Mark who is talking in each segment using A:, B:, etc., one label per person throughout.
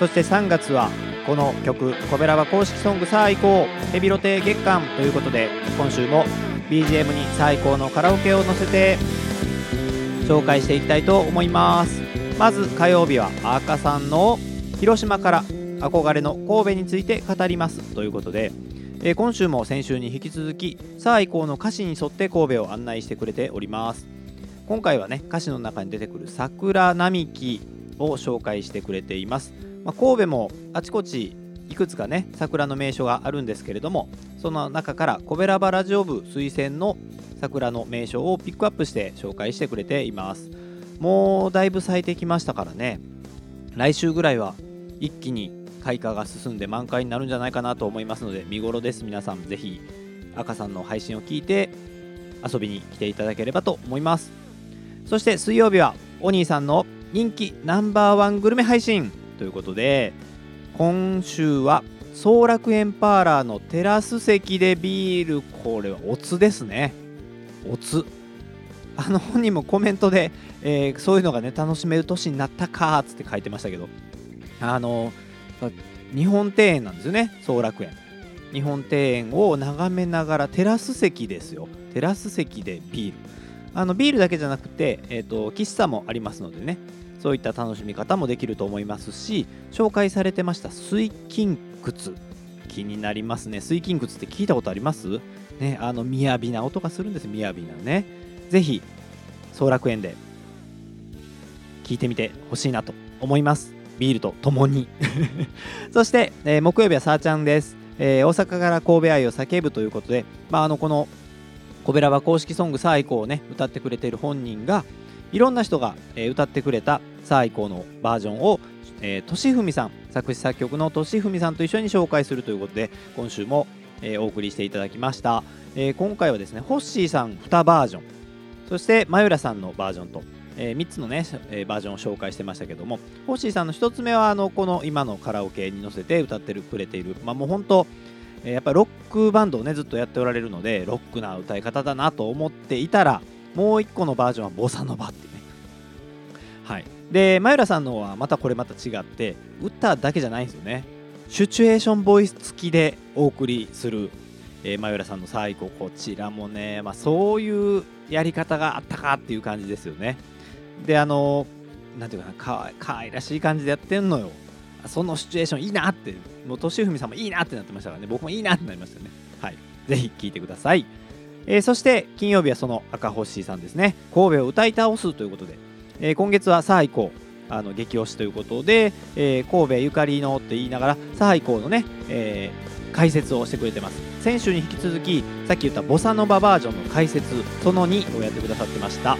A: そして3月はこの曲「コベラバ公式ソングさあ行こうヘビロテ月間」ということで今週も BGM に最高のカラオケを載せて紹介していきたいと思います。まず火曜日は赤さんの広島から憧れの神戸について語ります。ということで、え、今週も先週に引き続きさあ行こうの歌詞に沿って神戸を案内してくれております。今回はね歌詞の中に出てくる桜並木を紹介してくれています。まあ、神戸もあちこちいくつかね桜の名所があるんですけれどもその中からコベラバラジオ部推薦の桜の名所をピックアップして紹介してくれています。もうだいぶ咲いてきましたからね。来週ぐらいは一気に開花が進んで満開になるんじゃないかなと思いますので見頃です。皆さんぜひ赤さんの配信を聞いて遊びに来ていただければと思います。そして水曜日はお兄さんの人気ナンバーワングルメ配信。ということで今週は総楽園パーラーのテラス席でビール。これはおつですね。おつ。あの本人もコメントで、えー、そういうのがね楽しめる年になったかっつって書いてましたけど。あの日本庭園なんですよね総楽園日本庭園を眺めながらテラス席ですよ。テラス席でビール。あのビールだけじゃなくて、えーと喫茶もありますのでね。そういった楽しみ方もできると思いますし紹介されてました水筋靴気になりますね。水筋靴って聞いたことあります？ねあの雅な音がするんです。雅なね。ぜひ総楽園で聞いてみてほしいなと思います。ビールとともに。そして、えー、木曜日はさあちゃんです、えー、大阪から神戸愛を叫ぶということで、まあ、あのこのコベラバ公式ソングさあ以降をね歌ってくれている本人がいろんな人が、え、歌ってくれたさあ以降のバージョンを、えー、としふみさん作詞作曲のとしふみさんと一緒に紹介するということで今週も、えー、お送りしていただきました、えー、今回はですねホッシーさん2バージョンそしてマユラさんのバージョンと、えー、3つのね、え、バージョンを紹介してましたけどもホッシーさんの1つ目はあのこの今のカラオケに乗せて歌ってるくれているまあもう本当やっぱロックバンドをねずっとやっておられるのでロックな歌い方だなと思っていたらもう1個のバージョンはボサノバっていうね。はい。でマユラさんのはまたこれまた違って歌だけじゃないんですよね。シチュエーションボイス付きでお送りする、えー、マユラさんの最後こちらもね、まあ、そういうやり方があったかっていう感じですよね。であのなんていうかなかかわいらしい感じでやってんのよ。そのシチュエーションいいなってもう敏文さんもいいなってなってましたからね。僕もいいなってなりましたね。はい。ぜひ聴いてください、えー、そして金曜日はその赤星さんですね。神戸を歌い倒すということで。えー、今月はさあ行こうあの激推しということで、えー、神戸ゆかりのって言いながらさあ行こうのね、えー、解説をしてくれてます。先週に引き続きさっき言ったボサノババージョンの解説その2をやってくださってました。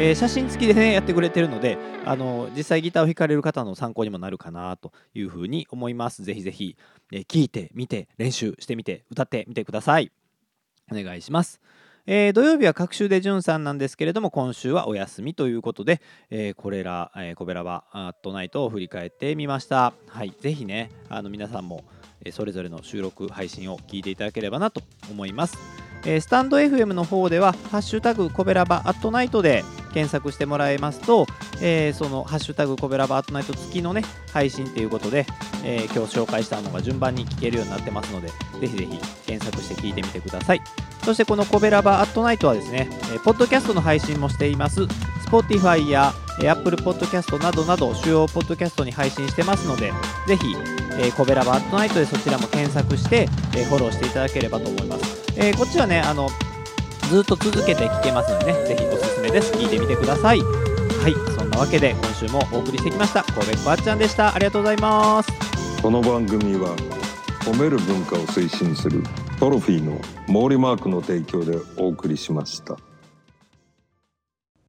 A: えー、写真付きでねやってくれてるのであの実際ギターを弾かれる方の参考にもなるかなというふうに思います。ぜひぜひ、えー、聞いてみて練習してみて歌ってみてください。お願いします。えー、土曜日は各週でじゅんさんなんですけれども今週はお休みということで、えー、これら、えー、コベラバアットナイトを振り返ってみました。はいぜひねあの皆さんもそれぞれの収録配信を聞いていただければなと思います。えスタンド FM の方では「ハッシュタグコベラバアットナイト」で検索してもらえますと、えー、その「ハッシュタグコベラバアットナイト」付きのね配信ということで、えー、今日紹介したのが順番に聞けるようになってますのでぜひぜひ検索して聞いてみてください。そしてこのコベラバアットナイトはですね、えー、ポッドキャストの配信もしています。Spotify や Apple Podcast などなど主要ポッドキャストに配信してますのでぜひ、えー、コベラバアットナイトでそちらも検索して、えー、フォローしていただければと思います、えー、こっちはねあのずっと続けて聞けますのでねぜひおすすめです。聞いてみてください。はいそんなわけで今週もお送りしてきました神戸っ子あっちゃんでした。ありがとうございます。
B: この番組は褒める文化を推進するトロフィーの毛利マークの提供でお送りしました。